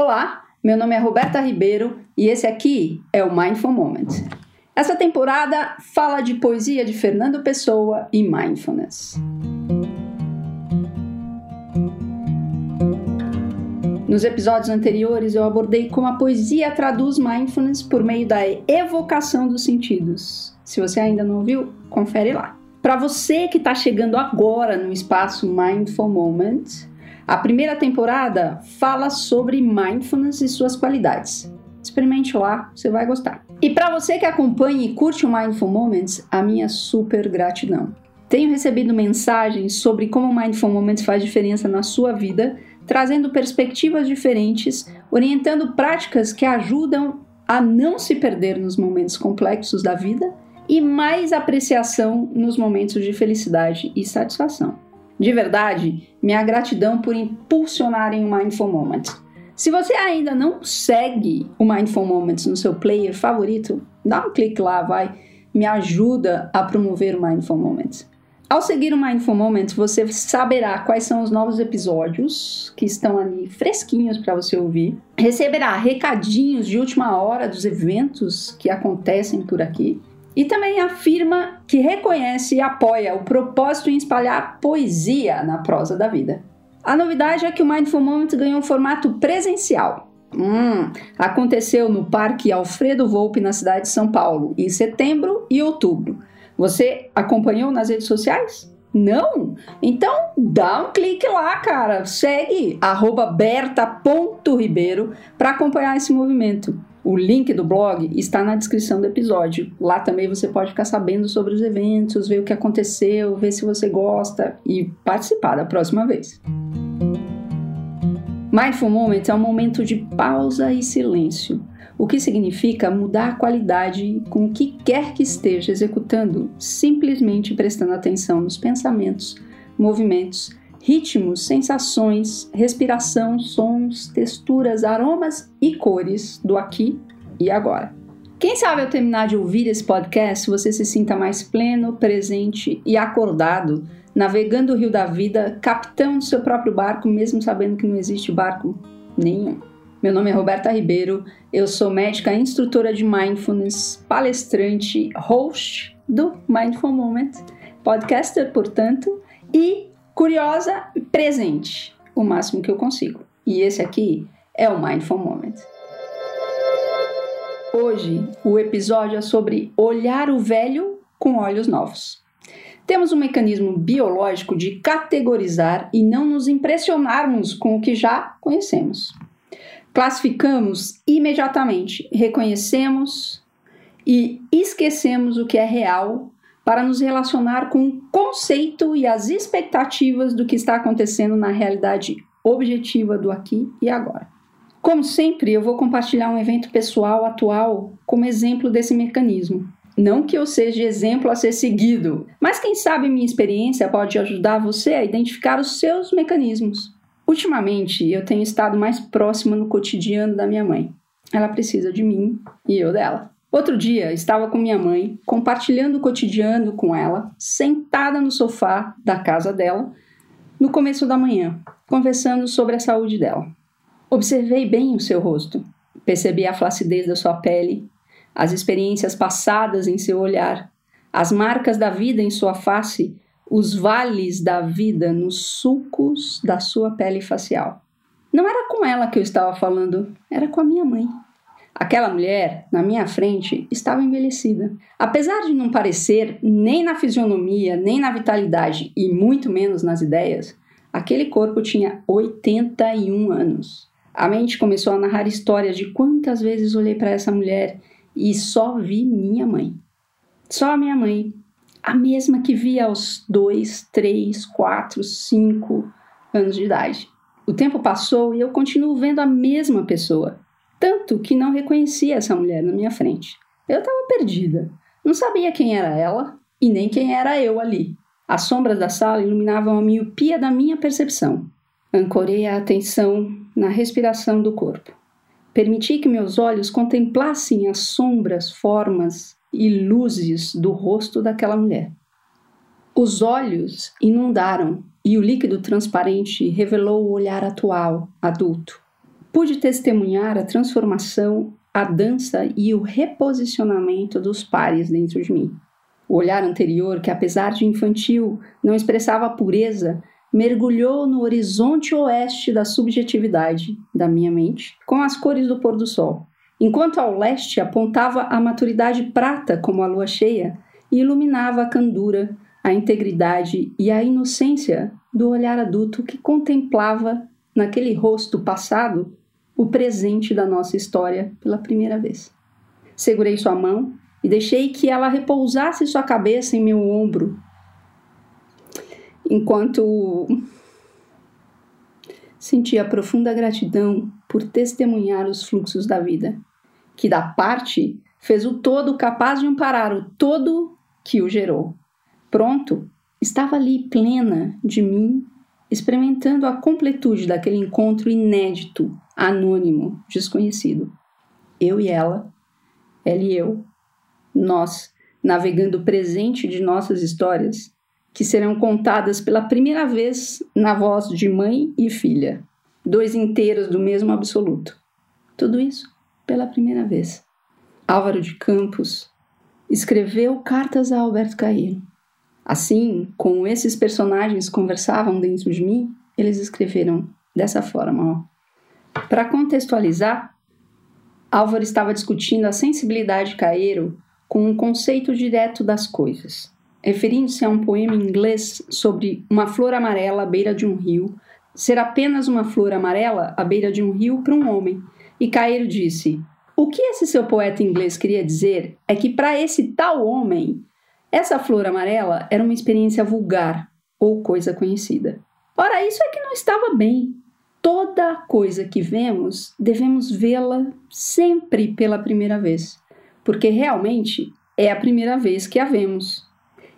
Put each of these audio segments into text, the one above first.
Olá, meu nome é Roberta Ribeiro e esse aqui é o Mindful Moment. Essa temporada fala de poesia de Fernando Pessoa e mindfulness. Nos episódios anteriores eu abordei como a poesia traduz mindfulness por meio da evocação dos sentidos. Se você ainda não ouviu, confere lá. Para você que está chegando agora no espaço Mindful Moment, a primeira temporada fala sobre mindfulness e suas qualidades. Experimente lá, você vai gostar. E para você que acompanha e curte o Mindful Moments, a minha super gratidão. Tenho recebido mensagens sobre como o Mindful Moments faz diferença na sua vida, trazendo perspectivas diferentes, orientando práticas que ajudam a não se perder nos momentos complexos da vida e mais apreciação nos momentos de felicidade e satisfação. De verdade, minha gratidão por impulsionarem o Mindful Moments. Se você ainda não segue o Mindful Moments no seu player favorito, dá um clique lá, vai, me ajuda a promover o Mindful Moments. Ao seguir o Mindful Moments, você saberá quais são os novos episódios que estão ali fresquinhos para você ouvir. Receberá recadinhos de última hora dos eventos que acontecem por aqui e também afirma que reconhece e apoia o propósito em espalhar poesia na prosa da vida. A novidade é que o Mindful Moment ganhou um formato presencial. Hum, aconteceu no Parque Alfredo Volpe, na cidade de São Paulo, em setembro e outubro. Você acompanhou nas redes sociais? Não? Então dá um clique lá, cara. Segue berta.ribeiro para acompanhar esse movimento. O link do blog está na descrição do episódio. Lá também você pode ficar sabendo sobre os eventos, ver o que aconteceu, ver se você gosta e participar da próxima vez. Mindful Moment é um momento de pausa e silêncio, o que significa mudar a qualidade com o que quer que esteja executando, simplesmente prestando atenção nos pensamentos, movimentos ritmos, sensações, respiração, sons, texturas, aromas e cores do aqui e agora. Quem sabe ao terminar de ouvir esse podcast você se sinta mais pleno, presente e acordado, navegando o rio da vida, capitão do seu próprio barco, mesmo sabendo que não existe barco nenhum. Meu nome é Roberta Ribeiro, eu sou médica instrutora de mindfulness, palestrante, host do Mindful Moment, podcaster, portanto, e curiosa e presente, o máximo que eu consigo. E esse aqui é o Mindful Moment. Hoje, o episódio é sobre olhar o velho com olhos novos. Temos um mecanismo biológico de categorizar e não nos impressionarmos com o que já conhecemos. Classificamos imediatamente, reconhecemos e esquecemos o que é real para nos relacionar com o conceito e as expectativas do que está acontecendo na realidade objetiva do aqui e agora. Como sempre, eu vou compartilhar um evento pessoal atual como exemplo desse mecanismo. Não que eu seja exemplo a ser seguido, mas quem sabe minha experiência pode ajudar você a identificar os seus mecanismos. Ultimamente, eu tenho estado mais próxima no cotidiano da minha mãe. Ela precisa de mim e eu dela. Outro dia, estava com minha mãe, compartilhando o cotidiano com ela, sentada no sofá da casa dela, no começo da manhã, conversando sobre a saúde dela. Observei bem o seu rosto, percebi a flacidez da sua pele, as experiências passadas em seu olhar, as marcas da vida em sua face, os vales da vida nos sulcos da sua pele facial. Não era com ela que eu estava falando, era com a minha mãe. Aquela mulher, na minha frente, estava envelhecida. Apesar de não parecer nem na fisionomia, nem na vitalidade e muito menos nas ideias, aquele corpo tinha 81 anos. A mente começou a narrar histórias de quantas vezes olhei para essa mulher e só vi minha mãe. Só a minha mãe, a mesma que via aos dois, três, quatro, cinco anos de idade. O tempo passou e eu continuo vendo a mesma pessoa, tanto que não reconhecia essa mulher na minha frente. Eu estava perdida. Não sabia quem era ela e nem quem era eu ali. As sombras da sala iluminavam a miopia da minha percepção. Ancorei a atenção na respiração do corpo. Permiti que meus olhos contemplassem as sombras, formas e luzes do rosto daquela mulher. Os olhos inundaram e o líquido transparente revelou o olhar atual, adulto. pude testemunhar a transformação, a dança e o reposicionamento dos pares dentro de mim. O olhar anterior, que apesar de infantil, não expressava pureza, mergulhou no horizonte oeste da subjetividade da minha mente, com as cores do pôr do sol, enquanto ao leste apontava a maturidade prata como a lua cheia e iluminava a candura, a integridade e a inocência do olhar adulto que contemplava naquele rosto passado o presente da nossa história pela primeira vez. Segurei sua mão e deixei que ela repousasse sua cabeça em meu ombro, enquanto sentia profunda gratidão por testemunhar os fluxos da vida, que da parte fez o todo capaz de amparar o todo que o gerou. Pronto, estava ali plena de mim, experimentando a completude daquele encontro inédito, anônimo, desconhecido. Eu e ela, ela e eu, nós, navegando o presente de nossas histórias, que serão contadas pela primeira vez na voz de mãe e filha, dois inteiros do mesmo absoluto. Tudo isso pela primeira vez. Álvaro de Campos escreveu cartas a Alberto Cairo. Assim, como esses personagens conversavam dentro de mim, eles escreveram dessa forma. Para contextualizar, Álvaro estava discutindo a sensibilidade de Cairo com um conceito direto das coisas, referindo-se a um poema em inglês sobre uma flor amarela à beira de um rio, ser apenas uma flor amarela à beira de um rio para um homem. E Cairo disse: O que esse seu poeta inglês queria dizer é que para esse tal homem, essa flor amarela era uma experiência vulgar ou coisa conhecida. Ora, isso é que não estava bem. Toda coisa que vemos, devemos vê-la sempre pela primeira vez porque realmente é a primeira vez que a vemos.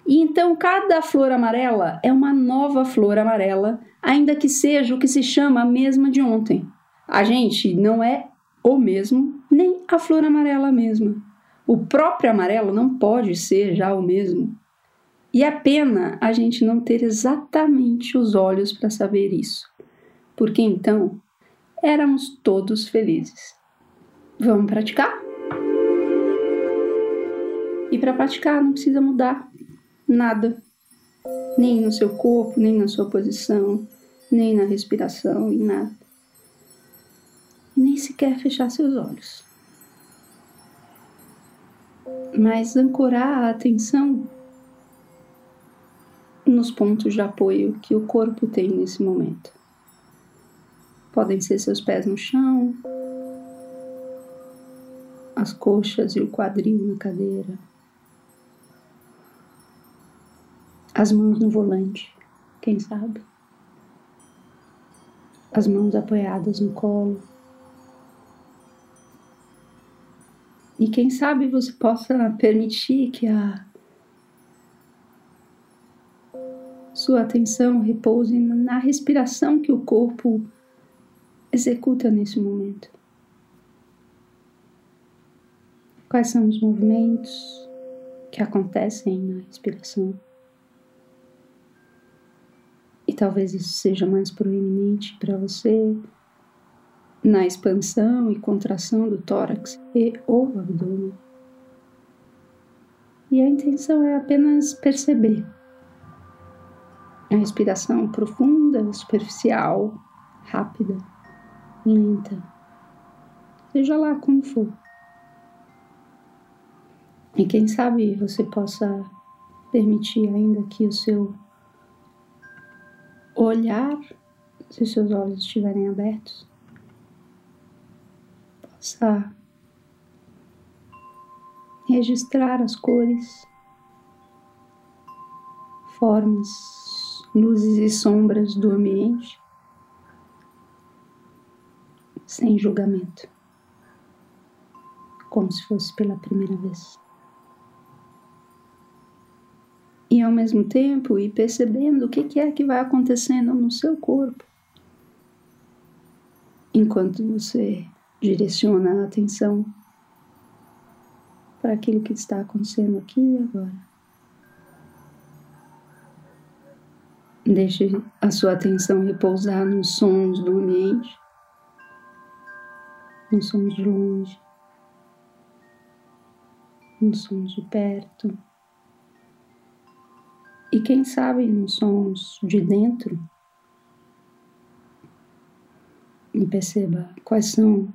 E então cada flor amarela é uma nova flor amarela, ainda que seja o que se chama a mesma de ontem. A gente não é o mesmo, nem a flor amarela mesma. O próprio amarelo não pode ser já o mesmo. E é pena a gente não ter exatamente os olhos para saber isso, porque então éramos todos felizes. Vamos praticar? E para praticar não precisa mudar nada, nem no seu corpo, nem na sua posição, nem na respiração, em nada. Nem sequer fechar seus olhos. Mas ancorar a atenção nos pontos de apoio que o corpo tem nesse momento. Podem ser seus pés no chão, as coxas e o quadril na cadeira as mãos no volante, quem sabe? As mãos apoiadas no colo. E quem sabe você possa permitir que a sua atenção repouse na respiração que o corpo executa nesse momento. Quais são os movimentos que acontecem na respiração? e talvez isso seja mais proeminente para você na expansão e contração do tórax e ou abdômen. E a intenção é apenas perceber a respiração profunda, superficial, rápida, lenta, seja lá como for. E quem sabe você possa permitir ainda que o seu olhar, se os seus olhos estiverem abertos, possa registrar as cores, formas, luzes e sombras do ambiente, sem julgamento, como se fosse pela primeira vez. e ao mesmo tempo ir percebendo o que é que vai acontecendo no seu corpo enquanto você direciona a atenção para aquilo que está acontecendo aqui e agora. Deixe a sua atenção repousar nos sons do ambiente, nos sons de longe, nos sons de perto e quem sabe nos sons de dentro. E perceba quais são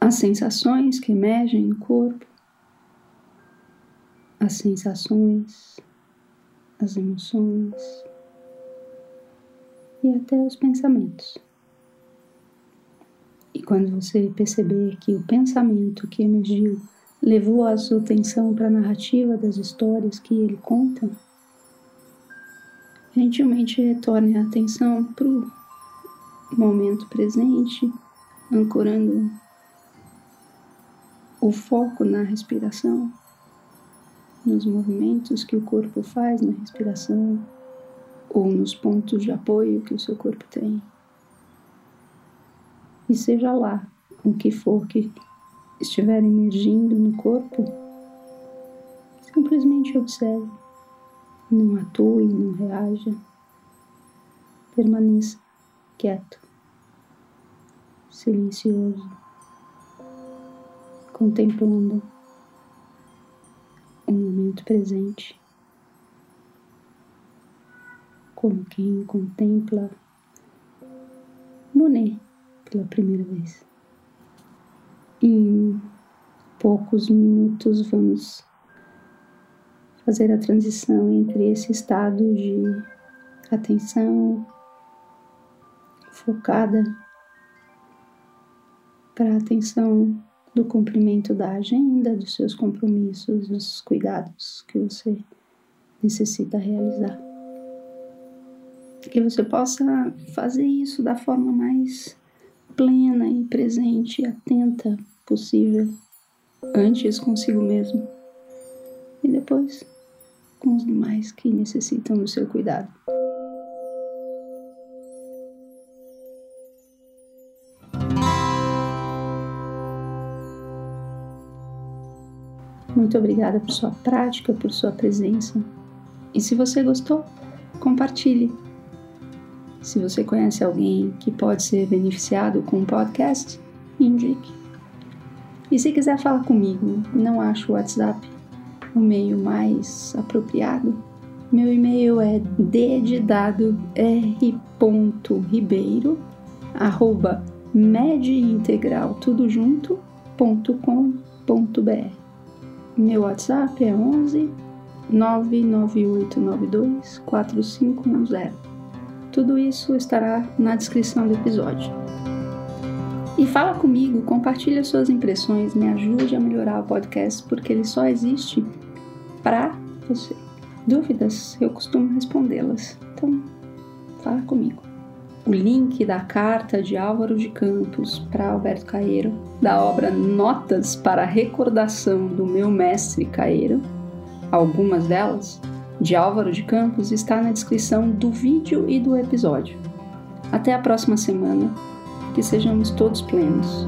as sensações que emergem no corpo, as sensações, as emoções. E até os pensamentos. E quando você perceber que o pensamento que emergiu levou a sua atenção para a narrativa das histórias que ele conta, gentilmente retorne a atenção para o momento presente, ancorando o foco na respiração, nos movimentos que o corpo faz na respiração ou nos pontos de apoio que o seu corpo tem. E seja lá o que for que estiver emergindo no corpo, simplesmente observe. Não atue, não reaja. Permaneça quieto, silencioso, contemplando o momento presente, como quem contempla Monet pela primeira vez. Em poucos minutos vamos fazer a transição entre esse estado de atenção focada para atenção do cumprimento da agenda, dos seus compromissos, dos cuidados que você necessita realizar. Que você possa fazer isso da forma mais plena e presente e atenta possível, antes consigo mesmo e depois com os demais que necessitam do seu cuidado. Muito obrigada por sua prática, por sua presença. E se você gostou, compartilhe. Se você conhece alguém que pode ser beneficiado com o podcast, indique. E se quiser falar comigo, não acho o WhatsApp o meio mais apropriado, meu e-mail é ddador.ribeiro arroba tudo junto ponto com ponto br. Meu WhatsApp é 11 99892 4510. Tudo isso estará na descrição do episódio. E fala comigo, compartilha suas impressões, me ajude a melhorar o podcast, porque ele só existe para você. Dúvidas? Eu costumo respondê-las. Então, fala comigo. O link da carta de Álvaro de Campos para Alberto Caeiro, da obra Notas para a Recordação do Meu Mestre Caeiro, algumas delas, de Álvaro de Campos, está na descrição do vídeo e do episódio. Até a próxima semana, que sejamos todos plenos.